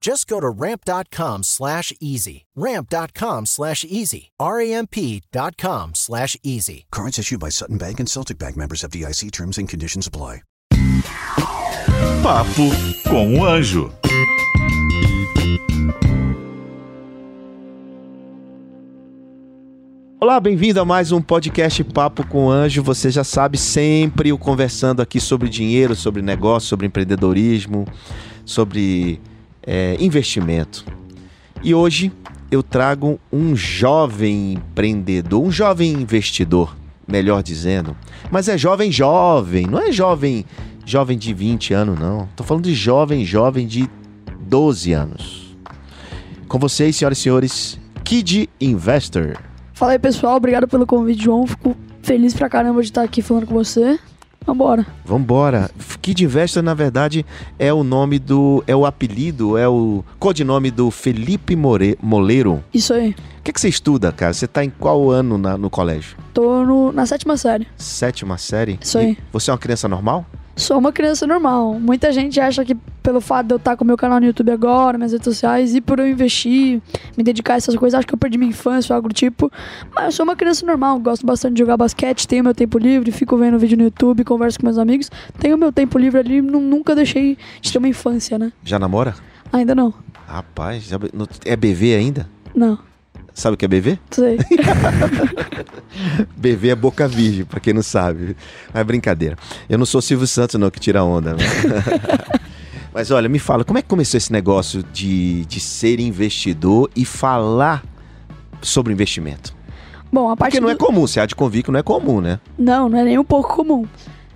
Just go to ramp.com slash easy. Ramp.com slash easy. R-A-M-P.com slash easy. Cards issued by Sutton Bank and Celtic Bank members of DIC terms and conditions apply. Papo com o Anjo. Olá, bem-vindo a mais um podcast Papo com o Anjo. Você já sabe, sempre o conversando aqui sobre dinheiro, sobre negócio, sobre empreendedorismo, sobre é, investimento. E hoje eu trago um jovem empreendedor, um jovem investidor, melhor dizendo. Mas é jovem, jovem, não é jovem, jovem de 20 anos, não. Tô falando de jovem, jovem de 12 anos. Com vocês, senhoras e senhores, Kid Investor. Fala aí, pessoal. Obrigado pelo convite, João. Fico feliz pra caramba de estar aqui falando com você. Vambora. Vambora. Kid Investor, na verdade, é o nome do. é o apelido, é o codinome do Felipe More, Moleiro. Isso aí. O que, que você estuda, cara? Você tá em qual ano na- no colégio? Tô no- na sétima série. Sétima série? Isso aí. E você é uma criança normal? Sou uma criança normal. Muita gente acha que pelo fato de eu estar com meu canal no YouTube agora, minhas redes sociais, e por eu investir, me dedicar a essas coisas, acho que eu perdi minha infância ou algo do tipo. Mas eu sou uma criança normal, gosto bastante de jogar basquete, tenho meu tempo livre, fico vendo vídeo no YouTube, converso com meus amigos. Tenho meu tempo livre ali, nu- nunca deixei de ter uma infância, né? Já namora? Ainda não. Rapaz, é BV ainda? Não. Sabe o que é BV? Sei. BV é boca virgem, pra quem não sabe. Mas é brincadeira. Eu não sou Silvio Santos, não, que tira onda. Né? Mas olha, me fala, como é que começou esse negócio de, de ser investidor e falar sobre investimento? Bom, a parte Porque não do- é comum, você há de convir que não é comum, né? Não, não é nem um pouco comum.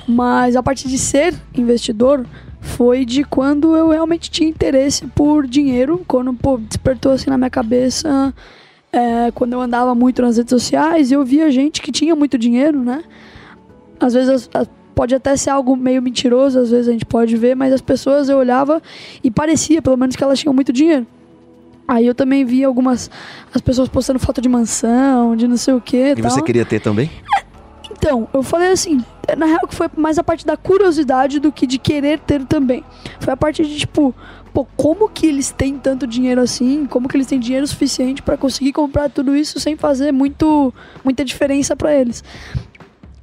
Mas a parte de ser investidor foi de quando eu realmente tinha interesse por dinheiro, quando pô, despertou assim na minha cabeça, é, quando eu andava muito nas redes sociais eu via gente que tinha muito dinheiro, né? Às vezes as- pode até ser algo meio mentiroso, às vezes a gente pode ver, mas as pessoas eu olhava e parecia, pelo menos, que elas tinham muito dinheiro. Aí eu também via algumas as pessoas postando foto de mansão, de não sei o que. E você queria ter também? Então, eu falei assim, na real que foi mais a parte da curiosidade do que de querer ter também. Foi a parte de tipo, pô, como que eles têm tanto dinheiro assim? Como que eles têm dinheiro suficiente pra conseguir comprar tudo isso sem fazer muito muita diferença pra eles?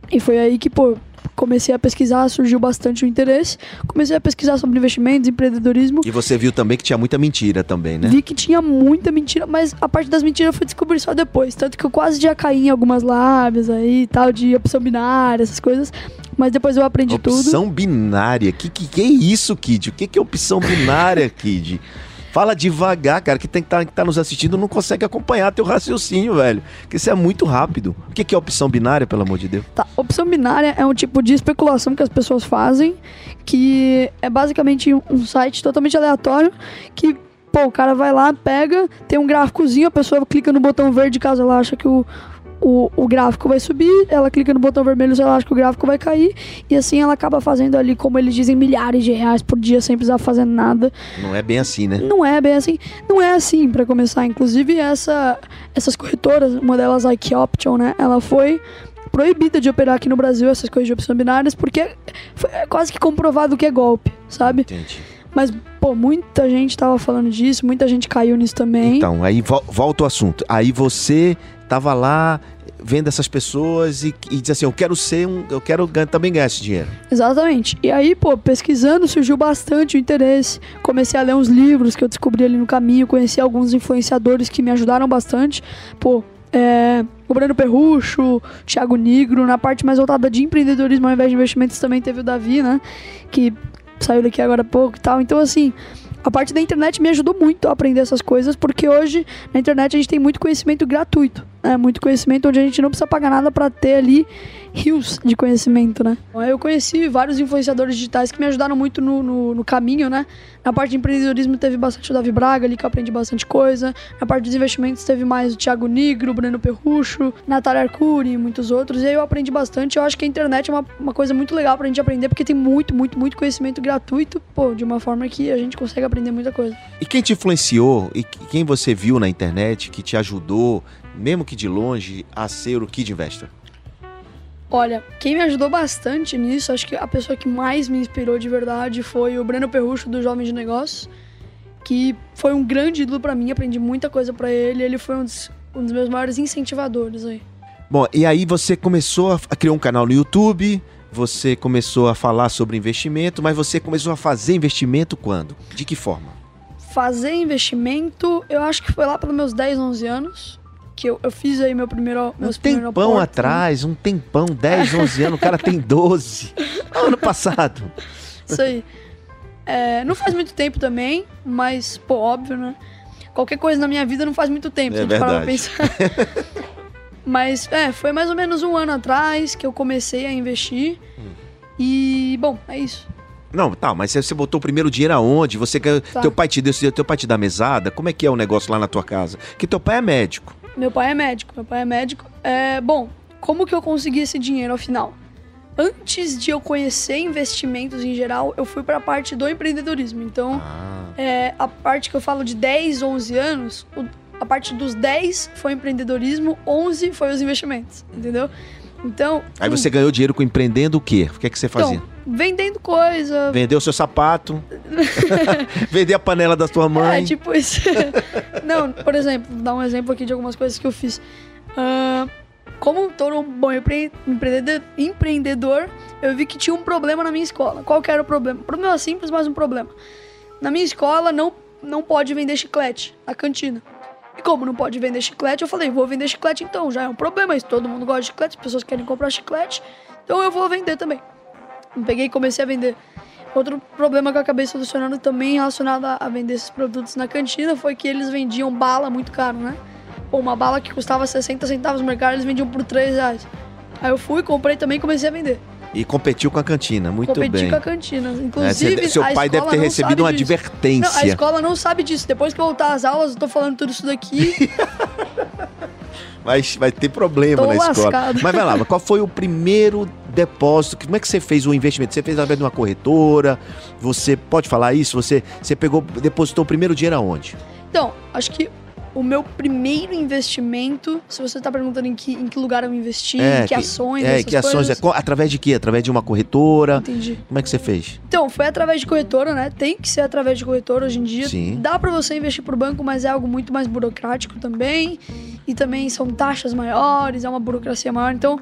E foi aí que, pô, comecei a pesquisar, surgiu bastante o interesse. Comecei a pesquisar sobre investimentos, empreendedorismo. E você viu também que tinha muita mentira também, né? Vi que tinha muita mentira, mas a parte das mentiras eu fui descobrir só depois. Tanto que eu quase já caí em algumas lábias aí e tal, de opção binária, essas coisas. Mas depois eu aprendi tudo. Opção binária. Que, que que é isso, Kid? O que, que é opção binária, Kid? Fala devagar, cara, que tem que estar tá, nos assistindo não consegue acompanhar teu raciocínio, velho. Porque isso é muito rápido. O que, que é opção binária, pelo amor de Deus? Tá, opção binária é um tipo de especulação que as pessoas fazem, que é basicamente um- um site totalmente aleatório, que, pô, o cara vai lá, pega, tem um gráficozinho, a pessoa clica no botão verde caso ela acha que o, o, o gráfico vai subir, ela clica no botão vermelho ela acha que o gráfico vai cair, e assim ela acaba fazendo ali, como eles dizem, milhares de reais por dia sem precisar fazer nada. Não é bem assim, né? Não é bem assim. Não é assim, pra começar. Inclusive, essa, essas corretoras, uma delas, a Ike Option, né? Ela foi proibida de operar aqui no Brasil, essas coisas de opção binárias, porque foi quase que comprovado que é golpe, sabe? Entendi. Mas, pô, muita gente tava falando disso, muita gente caiu nisso também. Então, aí vo- volta o assunto. Aí você tava lá vendo essas pessoas e, e diz assim, eu quero ser um, eu quero gan- também ganhar esse dinheiro. Exatamente. E aí, pô, pesquisando, surgiu bastante o interesse. Comecei a ler uns livros que eu descobri ali no caminho, conheci alguns influenciadores que me ajudaram bastante. Pô, é, o Breno Perrucho, Thiago Nigro. Na parte mais voltada de empreendedorismo ao invés de investimentos também teve o Davi, né? Que saiu daqui agora há pouco e tal. Então, assim, a parte da internet me ajudou muito a aprender essas coisas, porque hoje na internet a gente tem muito conhecimento gratuito, né? Muito conhecimento onde a gente não precisa pagar nada para ter ali rios de conhecimento, né? Eu conheci vários influenciadores digitais que me ajudaram muito no, no, no, caminho, né? Na parte de empreendedorismo teve bastante o Davi Braga ali, que eu aprendi bastante coisa. Na parte dos investimentos teve mais o Thiago Nigro, o Breno Perrucho, Natália Arcuri e muitos outros. E aí eu aprendi bastante. Eu acho que a internet é uma, uma coisa muito legal pra gente aprender, porque tem muito, muito, muito conhecimento gratuito, pô, de uma forma que a gente consegue aprender muita coisa. E quem te influenciou e quem você viu na internet que te ajudou, mesmo que de longe, a ser o Kid Investor? Olha, quem me ajudou bastante nisso, acho que a pessoa que mais me inspirou de verdade foi o Breno Perrucho do Jovem de Negócios, que foi um grande ídolo para mim, aprendi muita coisa para ele, ele foi um dos, um dos, meus maiores incentivadores aí. Bom, e aí você começou a criar um canal no YouTube, você começou a falar sobre investimento, mas você começou a fazer investimento quando? De que forma? Fazer investimento, eu acho que foi lá pelos meus 10, 11 anos que eu, eu fiz aí meu primeiro. Um tempão né? atrás, um tempão, 10, 11 anos, o cara tem 12. Ano passado. Isso aí. É, não faz muito tempo também, mas, pô, óbvio, né? Qualquer coisa na minha vida não faz muito tempo, é se a gente parar pra pensar. mas, é, foi mais ou menos um ano atrás que eu comecei a investir. Hum. E, bom, é isso. Não, tá, mas você botou o primeiro dinheiro aonde? Você tá. teu pai te deu, teu pai te dá mesada? Como é que é o negócio lá na tua casa? Que teu pai é médico. Meu pai é médico. Meu pai é médico. É, bom, como que eu consegui esse dinheiro ao final? Antes de eu conhecer investimentos em geral, eu fui para a parte do empreendedorismo. Então, ah. é, a parte que eu falo de 10, 11 anos, a parte dos 10 foi empreendedorismo, 11 foi os investimentos, entendeu? Então. Aí você ganhou dinheiro com empreendendo o quê? O que é que você fazia? Então, vendendo coisa. Vendeu o seu sapato. vender a panela da sua mãe. É, tipo isso. Não, por exemplo, vou dar um exemplo aqui de algumas coisas que eu fiz. Uh, como todo um bom empreendedor, empreendedor, eu vi que tinha um problema na minha escola. Qual que era o problema? problema simples, mas um problema. Na minha escola não, não pode vender chiclete na cantina. E como não pode vender chiclete, eu falei, vou vender chiclete então, já é um problema. Isso, todo mundo gosta de chiclete, as pessoas querem comprar chiclete, então eu vou vender também. Peguei e comecei a vender. Outro problema que eu acabei solucionando também relacionado a vender esses produtos na cantina foi que eles vendiam bala muito caro, né? Pô, uma bala que custava 60 centavos no mercado, eles vendiam por 3 reais. Aí eu fui, comprei também e comecei a vender. E competiu com a cantina, muito Competi bem. com a cantina. Inclusive, é, seu pai deve ter recebido uma disso. advertência. Não, a escola não sabe disso. Depois que voltar às aulas, eu tô falando tudo isso daqui. Mas vai ter problema tô na lascado. escola. Mas vai lá, qual foi o primeiro depósito? Como é que você fez o investimento? Você fez através de uma corretora? Você pode falar isso? Você, você pegou, depositou o primeiro dinheiro aonde? Então, acho que o meu primeiro investimento, se você está perguntando em que, em que lugar eu investi, é, em que, ações, é, que ações, coisas... é, através de quê? Através de uma corretora? Entendi. Como é que você fez? Então, foi através de corretora, né? Tem que ser através de corretora hoje em dia. Sim. Dá para você investir por banco, mas é algo muito mais burocrático também. E também são taxas maiores, é uma burocracia maior. Então,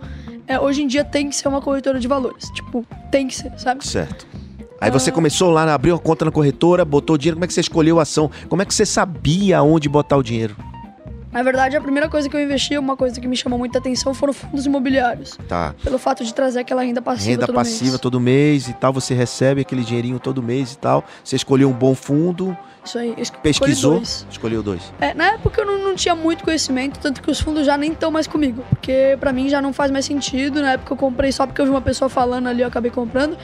é, hoje em dia tem que ser uma corretora de valores. Tipo, tem que ser, sabe? Certo. Aí você começou lá, abriu a conta na corretora, botou o dinheiro. Como é que você escolheu a ação? Como é que você sabia onde botar o dinheiro? Na verdade, a primeira coisa que eu investi, uma coisa que me chamou muita atenção, foram fundos imobiliários. Tá. Pelo fato de trazer aquela renda passiva renda todo passiva mês. todo mês e tal, você recebe aquele dinheirinho todo mês e tal. Você escolheu um bom fundo. Isso aí. Pesquisou? Dois. Escolheu dois. É, na época eu não, não, tinha muito conhecimento, tanto que os fundos já nem estão mais comigo. Porque para mim já não faz mais sentido. Na época eu comprei só porque eu vi uma pessoa falando ali, eu acabei comprando.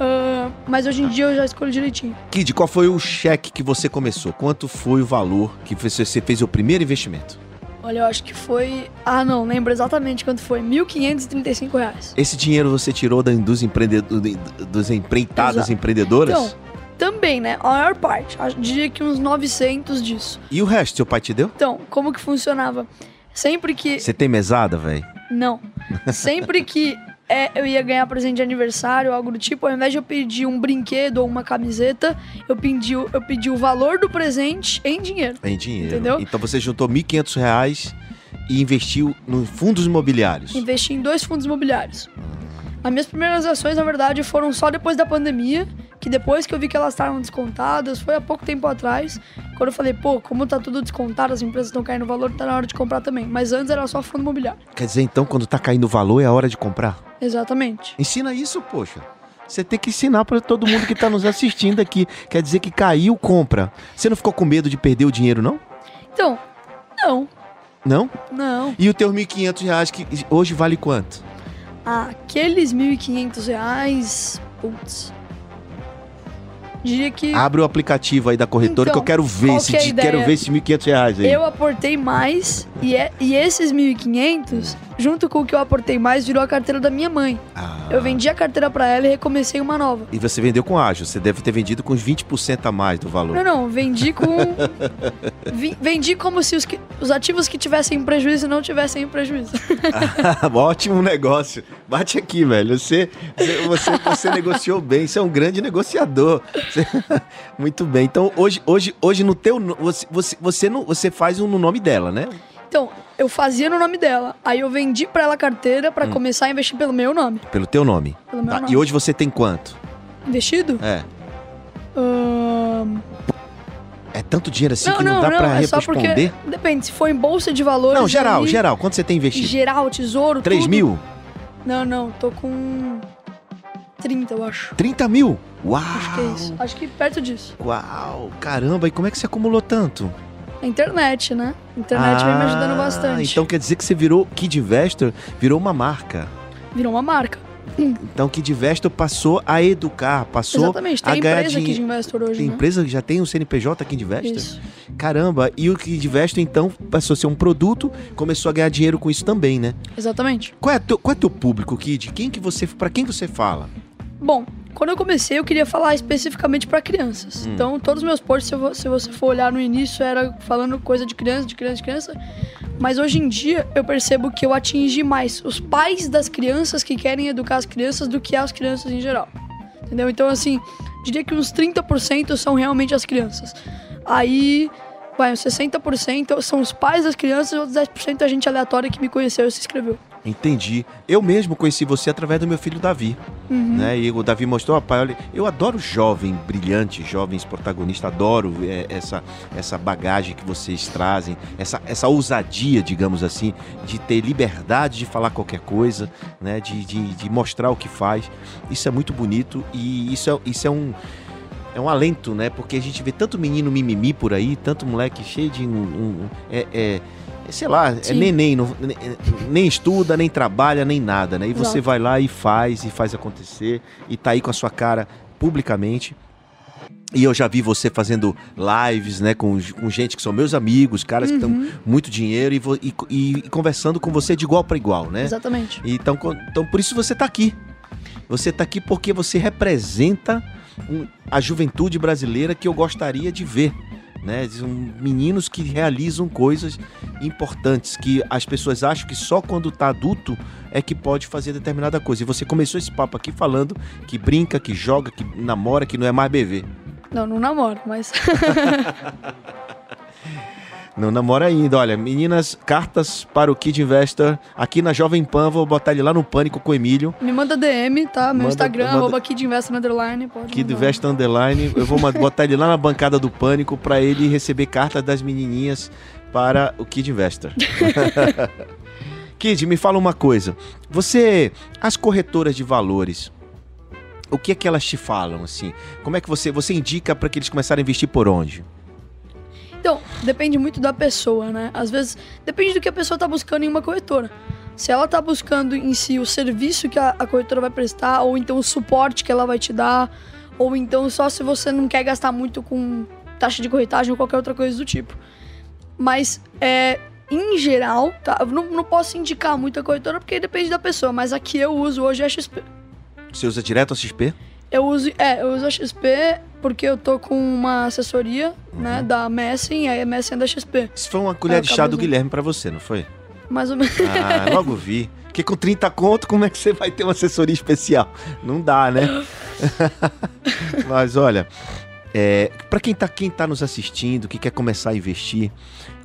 Uh, mas hoje em dia eu já escolho direitinho. Kid, qual foi o cheque que você começou? Quanto foi o valor que você fez o primeiro investimento? Olha, eu acho que foi. Ah, não, lembro exatamente quanto foi. 1.535 reais. Esse dinheiro você tirou dos, empreendedores, dos empreitadas Exato. empreendedoras? Então, também, né? A maior parte. Diria que uns 900 disso. E o resto, seu pai te deu? Então, como que funcionava? Sempre que. Você tem mesada, velho? Não. Sempre que é, eu ia ganhar presente de aniversário, algo do tipo, ao invés de eu pedir um brinquedo ou uma camiseta, eu pedi, eu pedi o valor do presente em dinheiro. Em dinheiro. Entendeu? Então você juntou R$ 1.500 e investiu em fundos imobiliários. Investi em dois fundos imobiliários. As minhas primeiras ações, na verdade, foram só depois da pandemia, que depois que eu vi que elas estavam descontadas, foi há pouco tempo atrás, quando eu falei, pô, como tá tudo descontado, as empresas estão caindo o valor, tá na hora de comprar também. Mas antes era só fundo imobiliário. Quer dizer, então, quando tá caindo o valor, é a hora de comprar? Exatamente. Ensina isso, poxa. Você tem que ensinar para todo mundo que tá nos assistindo aqui. Quer dizer que caiu, compra. Você não ficou com medo de perder o dinheiro, não? Então, não, Não? não. E os teus 1.500 reais que hoje vale quanto? Aqueles 1.500 reais, putz. Diria que Abre o aplicativo aí da corretora Então, que eu quero ver esse, que é quero ver esses 1.500 reais aí. eu aportei mais e, é, e esses 1.500, junto com o que eu aportei mais, virou a carteira da minha mãe. Ah. Eu vendi a carteira pra ela e recomecei uma nova. E você vendeu com ágio. Você deve ter vendido com uns 20% a mais do valor. Não, não, vendi com. vendi como se os, que- os ativos que tivessem prejuízo não tivessem prejuízo. Ótimo negócio. Bate aqui, velho. Você, você, você negociou bem. Você é um grande negociador. Você- Muito bem. Então, hoje, hoje, hoje no teu. Você, você, você, não, você faz um no nome dela, né? Então, eu fazia no nome dela. Aí eu vendi pra ela a carteira pra começar a investir pelo meu nome. Pelo teu nome. Pelo meu Tá, nome. E hoje você tem quanto? Investido? É. É tanto dinheiro assim não, que não, não, dá não. pra é responder? Depende, se for em bolsa de valores. Não, geral, geral. Quanto você tem investido? Geral, tesouro, 3 tudo. mil? Não, não, tô com 30, eu acho. 30 mil? Uau! Acho que é isso. Acho que perto disso. Uau! Caramba, e como é que você acumulou tanto? A internet, né? A internet vem me ajudando Ah, bastante. Então quer dizer que você virou Kid Investor, virou uma marca. Virou uma marca. Então Kid Investor passou a educar, passou Exatamente. Tem a ganhar empresa aqui de dinheiro. investor hoje, Tem né? empresa que já tem um CNPJ Kid Investor? Isso. Caramba, e o Kid Investor então passou a ser um produto, começou a ganhar dinheiro com isso também, né? Exatamente. Qual é teu, qual é teu público, Kid? Quem que você, para quem você fala? Bom, quando eu comecei, eu queria falar especificamente para crianças. Hum. Então, todos os meus posts, se, se você for olhar no início, era falando coisa de criança, de criança, de criança. Mas hoje em dia, eu percebo que eu atingi mais os pais das crianças que querem educar as crianças do que as crianças em geral. Entendeu? Então, assim, diria que uns 30% são realmente as crianças. Aí, vai, uns 60% são os pais das crianças e outros 10% é gente aleatória que me conheceu e se inscreveu. Entendi. Eu mesmo conheci você através do meu filho Davi. Uhum. Né? E o Davi mostrou, pai, olha, eu adoro jovem, brilhante, jovens protagonistas, adoro é, essa, essa bagagem que vocês trazem, essa, essa ousadia, digamos assim, de ter liberdade de falar qualquer coisa, né? de, de, de mostrar o que faz. Isso é muito bonito e isso é, isso é um. É um alento, né? Porque a gente vê tanto menino mimimi por aí, tanto moleque cheio de. Um, um- é- é, sei lá, é Sim. neném, não- nem, nem estuda, nem trabalha, nem nada, né? E você Exato. vai lá e faz, e faz acontecer, e tá aí com a sua cara publicamente. E eu já vi você fazendo lives, né, com, com gente que são meus amigos, caras que estão Uhum. muito dinheiro, e, e- e- conversando com você de igual para igual, né? Exatamente. Então, então por isso você tá aqui. Você tá aqui porque você representa um- a juventude brasileira que eu gostaria de ver. Né? São meninos que realizam coisas importantes, que as pessoas acham que só quando tá adulto é que pode fazer determinada coisa. E você começou esse papo aqui falando que brinca, que joga, que namora, que não é mais bebê. Não, não namoro, mas. Não namora ainda. Olha, meninas, cartas para o Kid Investor aqui na Jovem Pan. Vou botar ele lá no Pânico com o Emílio. Me manda DM, tá? Meu Manda- Instagram, manda- arroba Kidinvestor Underline. Pode Kid mandar. Invest Underline. Eu vou botar ele lá na bancada do Pânico para ele receber cartas das menininhas para o Kid Investor. Kid, me fala uma coisa. Você, as corretoras de valores, o que é que elas te falam assim? Como é que você você indica para que eles começarem a investir por onde? Então, depende muito da pessoa, né? Às vezes, depende do que a pessoa tá buscando em uma corretora. Se ela tá buscando em si o serviço que a, a corretora vai prestar, ou então o suporte que ela vai te dar, ou então só se você não quer gastar muito com taxa de corretagem ou qualquer outra coisa do tipo. Mas, é, em geral, tá? Eu não, não posso indicar muito a corretora porque depende da pessoa, mas a que eu uso hoje é a XP. Você usa direto a XP? Eu uso, é, eu uso a XP porque eu tô com uma assessoria, Uhum. né, da Messen, e aí a Messen é da XP. Isso foi uma colher de chá do usando. Guilherme para você, não foi? Mais ou menos. Ah, logo vi. Porque com 30 conto, como é que você vai ter uma assessoria especial? Não dá, né? Mas olha, é, para quem tá, quem tá nos assistindo, que quer começar a investir,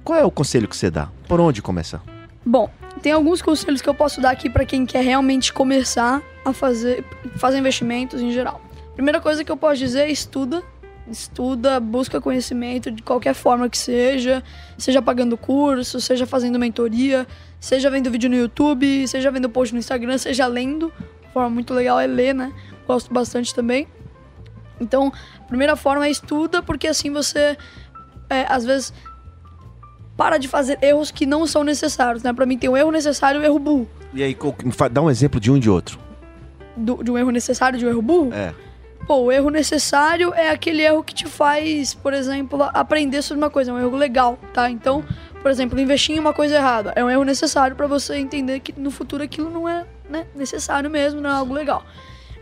qual é o conselho que você dá? Por onde começar? Bom, tem alguns conselhos que eu posso dar aqui pra quem quer realmente começar a fazer, fazer investimentos em geral. Primeira coisa que eu posso dizer é estuda. Estuda, busca conhecimento de qualquer forma que seja, seja pagando curso, seja fazendo mentoria, seja vendo vídeo no YouTube, seja vendo post no Instagram, seja lendo. Uma forma muito legal é ler, né? Gosto bastante também. Então, a primeira forma é estuda, porque assim você, é, às vezes, para de fazer erros que não são necessários, né? Pra mim tem um erro necessário e um erro burro. E aí, dá um exemplo de um e de outro. Do- de um erro necessário e de um erro burro? É. Pô, o erro necessário é aquele erro que te faz, por exemplo, aprender sobre uma coisa, é um erro legal, tá? Então, por exemplo, investir em uma coisa errada é um erro necessário pra você entender que no futuro aquilo não é né, necessário mesmo, não é algo legal.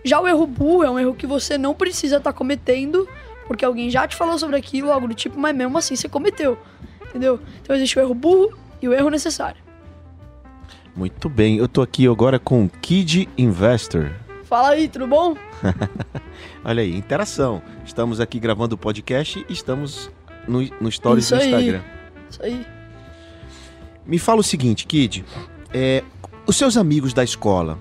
Já o erro burro é um erro que você não precisa estar cometendo, porque alguém já te falou sobre aquilo, algo do tipo, mas mesmo assim você cometeu, entendeu? Então existe o erro burro e o erro necessário. Muito bem. Eu tô aqui agora com Kid Investor. Fala aí, tudo bom? Olha aí, interação. Estamos aqui gravando o podcast e estamos no, no Stories Isso do aí. Instagram. Isso aí. Me fala o seguinte, Kid. É, os seus amigos da escola,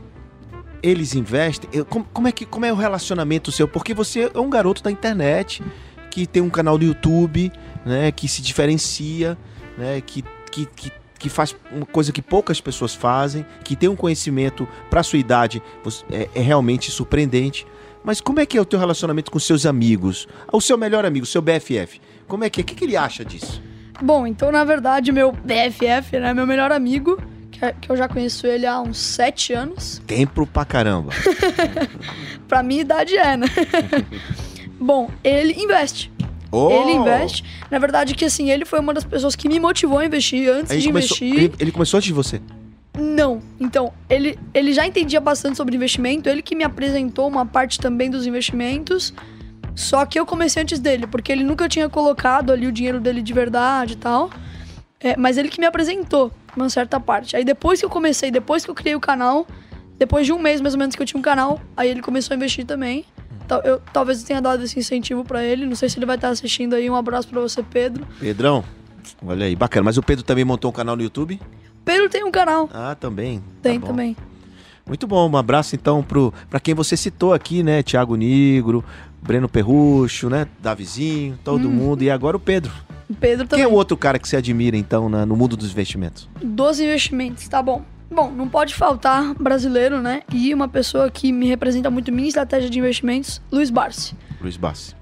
eles investem? Eu- Como, como é que, como é o relacionamento seu? Porque você é um garoto da internet, que tem um canal no YouTube, né, que se diferencia, né, que, que, que, que faz uma coisa que poucas pessoas fazem, que tem um conhecimento para sua idade é, é realmente surpreendente. Mas como é que é o teu relacionamento com seus amigos? O seu melhor amigo, o seu BFF. Como é que é? O que, que ele acha disso? Bom, então na verdade meu BFF, né, meu melhor amigo, que, é- que eu já conheço ele há uns sete anos. Tempo pra caramba. Pra minha idade é, né? Bom, ele investe. Oh! Ele investe. Na verdade que assim, ele foi uma das pessoas que me motivou a investir antes Ele de começou, investir. ele, ele começou antes de você. Não. Então, ele, ele já entendia bastante sobre investimento, ele que me apresentou uma parte também dos investimentos. Só que eu comecei antes dele, porque ele nunca tinha colocado ali o dinheiro dele de verdade e tal. É, mas ele que me apresentou uma certa parte. Aí depois que eu comecei, depois que eu criei o canal, depois de um mês mais ou menos que eu tinha um canal, aí ele começou a investir também. Eu, talvez eu tenha dado esse incentivo pra ele. Não sei se ele vai estar assistindo aí. Um abraço pra você, Pedro. Pedrão, olha aí, bacana. Mas o Pedro também montou um canal no YouTube? Pedro tem um canal. Ah, também. Tá Tem bom. também. Muito bom, um abraço então pro, pra quem você citou aqui, né? Tiago Nigro, Breno Perrucho, né? Davizinho, todo mundo. E agora o Pedro. O Pedro Quem também. é o outro cara que você admira, então, na- no mundo dos investimentos? dos investimentos, tá bom. Bom, não pode faltar brasileiro, né? E uma pessoa que me representa muito minha estratégia de investimentos, Luiz Barsi. Luiz Bassi.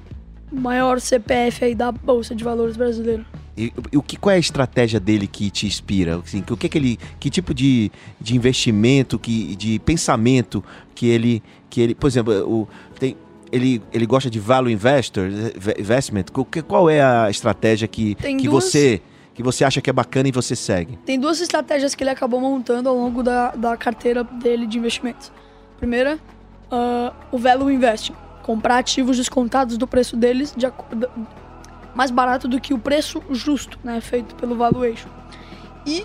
O maior CPF aí da Bolsa de Valores brasileiro. E, o que, qual é a estratégia dele que te inspira? Assim, que- o que, que ele, que tipo de, de investimento, que, de pensamento que ele, que ele, por exemplo, o, tem, ele, ele gosta de value investor, eh, investment. Qual, é a estratégia que, Tem que duas- você que você acha que é bacana e você segue? Tem duas estratégias que ele acabou montando ao longo da, da carteira dele de investimentos. Primeira, ah, o Value Investing. Comprar ativos descontados do preço deles de acordo, mais barato do que o preço justo, né? Feito pelo valuation. E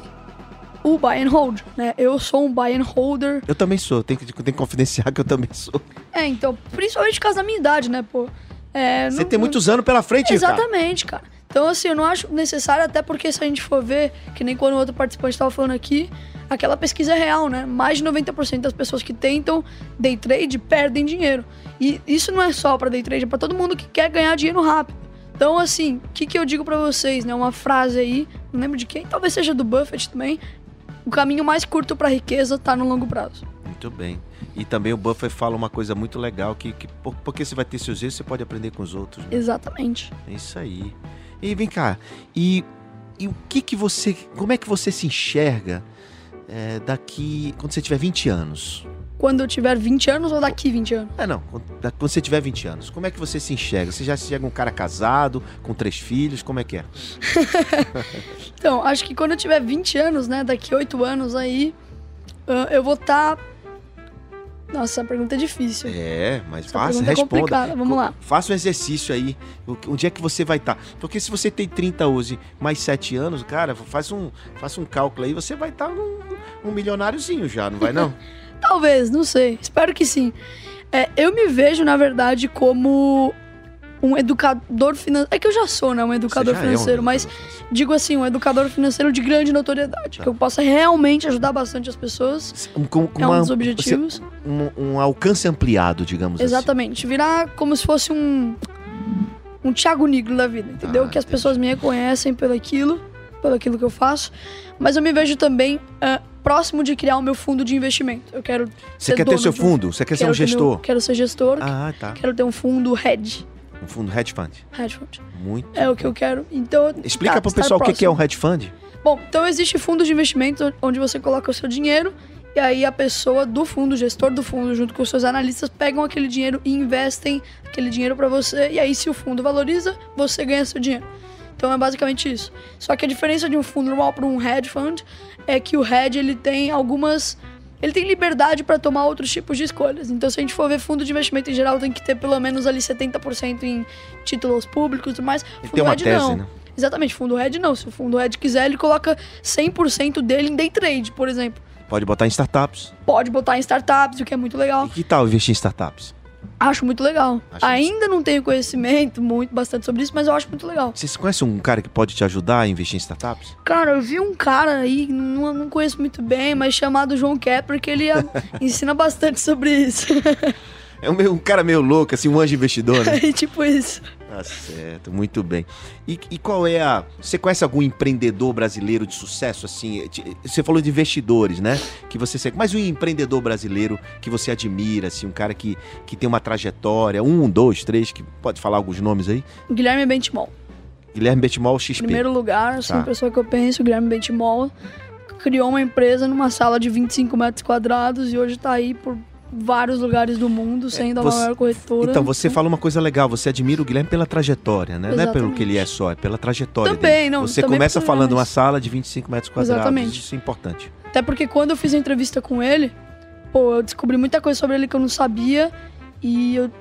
o Buy and Hold, né? Eu sou um Buy and Holder Eu também sou, tem que, tem que confidenciar que eu também sou. É, então, principalmente por causa da minha idade, né, pô? É, Você não- tem muitos anos pela frente, cara. Exatamente, cara. Então, assim, eu não acho necessário, até porque se a gente for ver, que nem quando o outro participante estava falando aqui, aquela pesquisa é real, né? Mais de 90% das pessoas que tentam day trade perdem dinheiro. E isso não é só pra day trade, é pra todo mundo que quer ganhar dinheiro rápido. Então, assim, o que, que eu digo pra vocês, né? Uma frase aí, não lembro de quem, talvez seja do Buffett também. O caminho mais curto pra riqueza tá no longo prazo. Muito bem. E também o Buffett fala uma coisa muito legal, que, que por- porque você vai ter seus erros, você pode aprender com os outros. né? Exatamente. É isso aí. E vem cá, e, e o que que você, como é que você se enxerga é, daqui, quando você tiver 20 anos? Quando eu tiver 20 anos ou daqui 20 anos? É, não, quando, quando você tiver 20 anos, como é que você se enxerga? Você já se enxerga um cara casado, com três filhos, como é que é? Então, acho que quando eu tiver 20 anos, né, daqui 8 anos aí, eu vou estar. Nossa, essa pergunta é difícil. É, mas Essa faça, é responda. complicada, vamos lá. Faça um exercício aí. Onde é que você vai estar? Porque se você tem 30 hoje, mais 7 anos, cara, faz um, faça um cálculo aí, você vai estar num, um milionáriozinho já, não vai não? Talvez, não sei. Espero que sim. É, eu me vejo, na verdade, como um educador financeiro. É que eu já sou, né? Um educador já é um financeiro, mas educador financeiro. digo assim, um educador financeiro de grande notoriedade. Tá. Que eu possa realmente ajudar bastante as pessoas. Com- com É um uma- dos objetivos. um, um alcance ampliado, digamos assim. Exatamente. Virar como se fosse um. Um Thiago Negro da vida, entendeu? Ah, que as entendi. pessoas me reconhecem pelo aquilo, pelo aquilo que eu faço. Mas eu me vejo também ah, próximo de criar o meu fundo de investimento. Eu quero. Você quer ter seu fundo? Você quer ser um ter meu- gestor? quero ser gestor. Ah, tá. Quero ter um fundo hedge. Um fundo hedge fund. Hedge fund. Muito. É o que eu quero. Então. Explica tá, pro estar pessoal o que é um hedge fund. Bom, então existe fundos de investimento onde você coloca o seu dinheiro e aí a pessoa do fundo, o gestor do fundo, junto com os seus analistas, pegam aquele dinheiro e investem aquele dinheiro para você. E aí, se o fundo valoriza, você ganha seu dinheiro. Então é basicamente isso. Só que a diferença de um fundo normal para um hedge fund é que o hedge ele tem algumas ele tem liberdade para tomar outros tipos de escolhas. Então, se a gente for ver fundo de investimento em geral, tem que ter pelo menos ali 70% em títulos públicos e tudo mais. Fundo tem uma hedge, tese, não. né? Exatamente, fundo hedge não. Se o fundo hedge quiser, ele coloca 100% dele em day trade, por exemplo. Pode botar em startups. Pode botar em startups, o que é muito legal. E que tal investir em startups? Acho muito legal. Acho Ainda não tenho conhecimento muito, bastante sobre isso, mas eu acho muito legal. Você conhece um cara que pode te ajudar a investir em startups? Cara, eu vi um cara aí, não, não conheço muito bem, mas chamado João Kepler, que ele ah, ensina bastante sobre isso. É um, um cara meio louco, assim, um anjo investidor, né? É tipo isso. Tá certo, muito bem. E, e qual é a. Você conhece algum empreendedor brasileiro de sucesso, assim? Você falou de investidores, né? Que você segue. Mas um empreendedor brasileiro que você admira, assim, um cara que, que tem uma trajetória, um, dois, três, que pode falar alguns nomes aí? Guilherme Bentimol. Guilherme Betmol XP. Primeiro lugar, assim, Tá. a pessoa que eu penso, Guilherme Bentimol, criou uma empresa numa sala de 25 metros quadrados e hoje tá aí por vários lugares do mundo, sendo É, você- a maior corretora. Então, você fala uma coisa legal, você admira o Guilherme pela trajetória, né? Não é pelo Exatamente. que ele é só, é pela trajetória Também, dele. não, Você também começa falando uma sala de 25 metros quadrados. Exatamente. Isso é importante. Até porque quando eu fiz a entrevista com ele, pô, eu descobri muita coisa sobre ele que eu não sabia e eu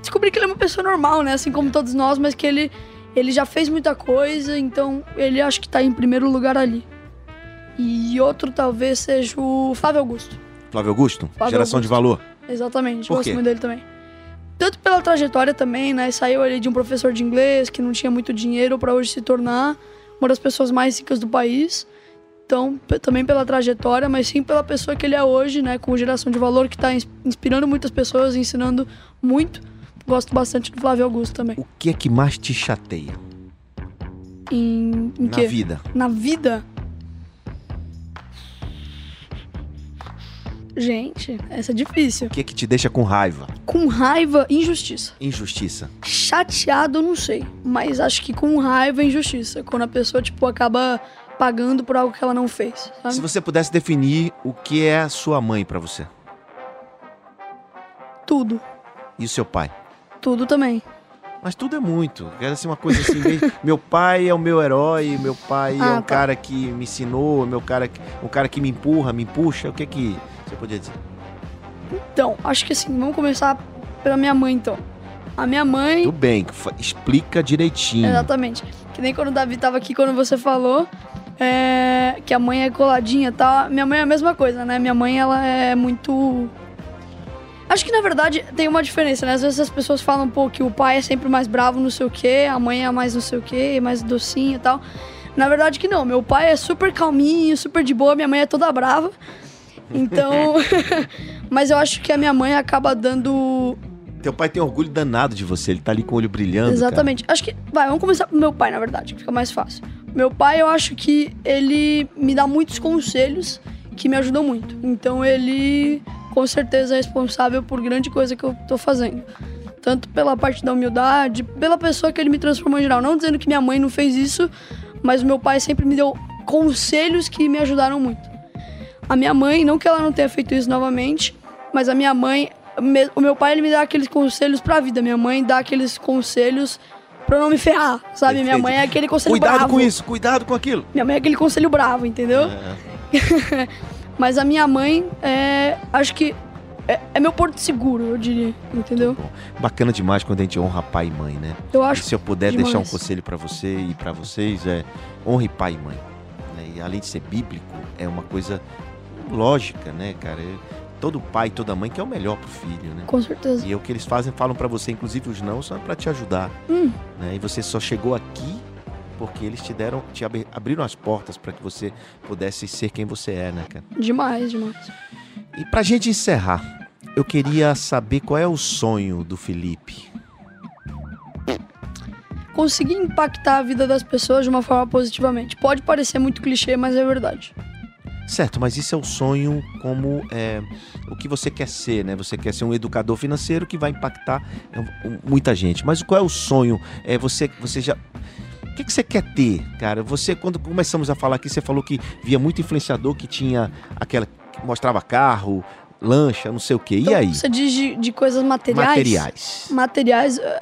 descobri que ele é uma pessoa normal, né? Assim como todos nós, mas que ele, ele já fez muita coisa, então ele acho que tá em primeiro lugar ali. E outro talvez seja o Flávio Augusto. Flávio Augusto, Flávio geração de Augusto. valor. Exatamente, Por gosto quê? muito dele também. Tanto pela trajetória também, né? Saiu ali de um professor de inglês que não tinha muito dinheiro para hoje se tornar uma das pessoas mais ricas do país. Então, também pela trajetória, mas sim pela pessoa que ele é hoje, né? Com geração de valor que tá ins- inspirando muitas pessoas, ensinando muito. Gosto bastante do Flávio Augusto também. O que é que mais te chateia Em, em na quê? vida? Na vida? Gente, essa é difícil. O que é que te deixa com raiva? Com raiva, injustiça. Injustiça. Chateado, eu não sei. Mas acho que com raiva é injustiça. Quando a pessoa, tipo, acaba pagando por algo que ela não fez. Sabe? Se você pudesse definir o que é a sua mãe pra você Tudo. e o seu pai. Tudo também. Mas tudo é muito. Quero assim uma coisa assim, meio- meu pai é o meu herói, meu pai é Ah, um tá. cara que me ensinou, meu cara, um cara que me empurra, me puxa. O que é que você podia dizer? Então, acho que assim, vamos começar pela minha mãe, então. A minha mãe. Tudo bem, explica direitinho. Exatamente. Que nem quando o Davi tava aqui, quando você falou é, que a mãe é coladinha e tal. Minha mãe é a mesma coisa, né? Minha mãe, ela é muito. Acho que na verdade tem uma diferença, né? Às vezes as pessoas falam, pô, que o pai é sempre mais bravo, não sei o quê, a mãe é mais não sei o quê, mais docinha e tal. Na verdade que não, meu pai é super calminho, super de boa, minha mãe é toda brava. Então. Mas eu acho que a minha mãe acaba dando Teu pai tem orgulho danado de você, ele tá ali com o olho brilhando. Exatamente. Acho que. Vai, vamos começar pro meu pai, na verdade, que fica mais fácil. Meu pai, eu acho que ele me dá muitos conselhos que me ajudam muito. Então ele, com certeza, é responsável por grande coisa que eu tô fazendo. Tanto pela parte da humildade, pela pessoa que ele me transformou em geral. Não dizendo que minha mãe não fez isso, mas o meu pai sempre me deu conselhos que me ajudaram muito. A minha mãe, não que ela não tenha feito isso novamente, mas a minha mãe, me- o meu pai ele me dá aqueles conselhos pra vida. Minha mãe dá aqueles conselhos pra eu não me ferrar, sabe? Minha mãe é aquele conselho Cuidado bravo. com isso, cuidado com aquilo. Minha mãe é aquele conselho bravo, entendeu? É. Mas a minha mãe é. Acho que é, é meu porto seguro, eu diria, entendeu? Bom, bacana demais quando a gente honra pai e mãe, né? Eu E acho. se eu puder demais. deixar um conselho pra você e pra vocês é honre pai e mãe. né? E além de ser bíblico, é uma coisa lógica, né, cara? É- todo pai, toda mãe quer o melhor pro filho, né? Com certeza. E é o que eles fazem, falam pra você, inclusive os não, são pra te ajudar. Hum. Né? E você só chegou aqui porque eles te deram, te abri- abriram as portas para que você pudesse ser quem você é, né, cara? Demais, demais. E pra gente encerrar, eu queria saber qual é o sonho do Felipe. Conseguir impactar a vida das pessoas de uma forma positivamente. Pode parecer muito clichê, mas é verdade. Certo, mas isso é o sonho como é, o que você quer ser, né? Você quer ser um educador financeiro que vai impactar é, muita gente. Mas qual é o sonho? É você, você já o que, que você quer ter, cara? Você, quando começamos a falar aqui, você falou que via muito influenciador que tinha aquela. que mostrava carro, lancha, não sei o quê. E Então, aí? Você diz de, de coisas materiais? Materiais. Materiais. eh,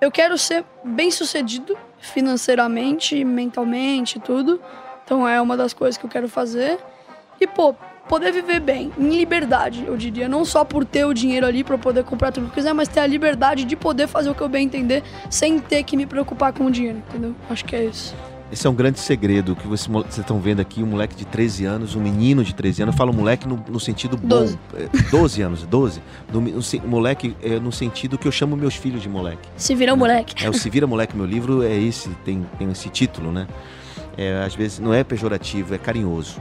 Eu quero ser bem sucedido financeiramente, mentalmente, tudo. Então é uma das coisas que eu quero fazer. E, pô, poder viver bem, em liberdade, eu diria. Não só por ter o dinheiro ali eu poder comprar tudo que eu quiser, mas ter a liberdade de poder fazer o que eu bem entender sem ter que me preocupar com o dinheiro, entendeu? Acho que é isso. Esse é um grande segredo que você- vocês estão vendo aqui, um moleque de 13 anos, um menino de 13 anos, eu falo moleque no, no sentido bom. Doze. é, 12 anos, 12. No, no moleque é, no sentido que eu chamo meus filhos de moleque. Se vira moleque. É o Se Vira Moleque, meu livro é esse, tem, tem esse título, né? É, às vezes não é pejorativo, é carinhoso.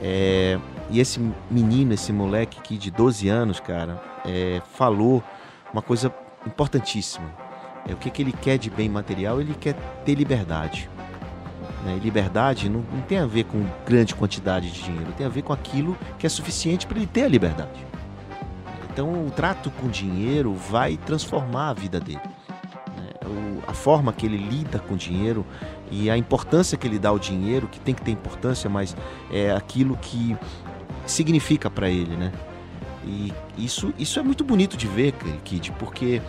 É, e esse menino, esse moleque aqui de 12 anos, cara, é, falou uma coisa importantíssima. É, o que, que ele quer de bem material? Ele quer ter liberdade. né? E liberdade não, não tem a ver com grande quantidade de dinheiro, tem a ver com aquilo que é suficiente para ele ter a liberdade. Então, o trato com dinheiro vai transformar a vida dele né? O- a forma que ele lida com o dinheiro e a importância que ele dá ao dinheiro, que tem que ter importância, mas é aquilo que significa para ele, né? E isso, isso é muito bonito de ver, Kid, porque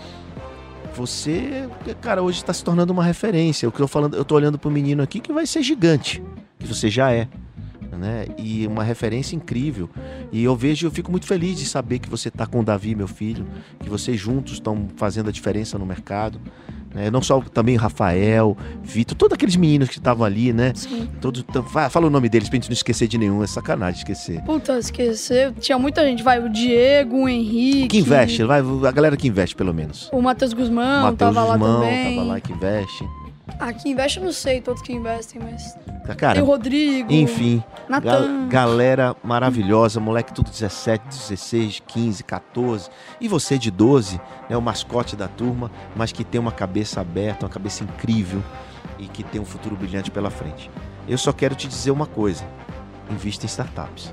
você, cara, hoje está se tornando uma referência. O que eu falando, eu tô olhando um menino aqui que vai ser gigante, que você já é, né? E uma referência incrível. E eu vejo, eu fico muito feliz de saber que você tá com o Davi, meu filho, que vocês juntos estão fazendo a diferença no mercado. Né? Não só também Rafael, Vitor, todos aqueles meninos que estavam ali, né? Sim. Todos, fala o nome deles pra gente não esquecer de nenhum, é sacanagem esquecer. Puta, esquecer. Tinha muita gente. Vai, o Diego, o Henrique. Que investe, vai, a galera que investe pelo menos. O Matheus Guzmão Matheus tava lá Guzmão também. tava lá que investe. Que investe eu não sei, todos que investem, mas. Cara, Tem o Rodrigo. enfim, Natan. galera maravilhosa, moleque tudo 17, 16, 15, 14. E você de 12, né, o mascote da turma, mas que tem uma cabeça aberta, uma cabeça incrível e que tem um futuro brilhante pela frente. Eu só quero te dizer uma coisa: invista em startups.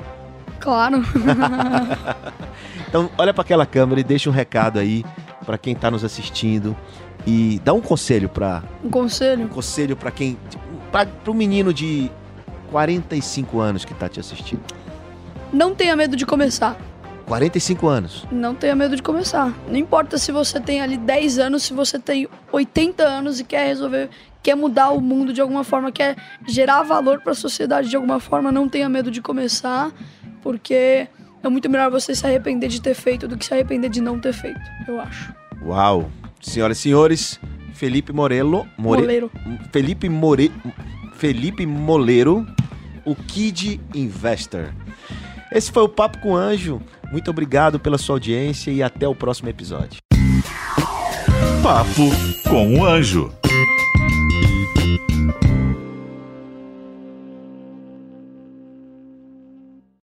Claro. Então, olha para aquela câmera e deixa um recado aí para quem tá nos assistindo e dá um conselho para um conselho. um conselho para quem para o menino de 45 anos que tá te assistindo. Não tenha medo de começar. 45 anos. Não tenha medo de começar. Não importa se você tem ali 10 anos, se você tem 80 anos e quer resolver, quer mudar o mundo de alguma forma, quer gerar valor para a sociedade de alguma forma, não tenha medo de começar, porque é muito melhor você se arrepender de ter feito do que se arrepender de não ter feito, eu acho. Uau! Senhoras e senhores, Felipe Morelo, More, Moleiro. Felipe More, Felipe Moleiro, o Kid Investor. Esse foi o Papo com o Anjo. Muito obrigado pela sua audiência e até o próximo episódio. Papo com o Anjo.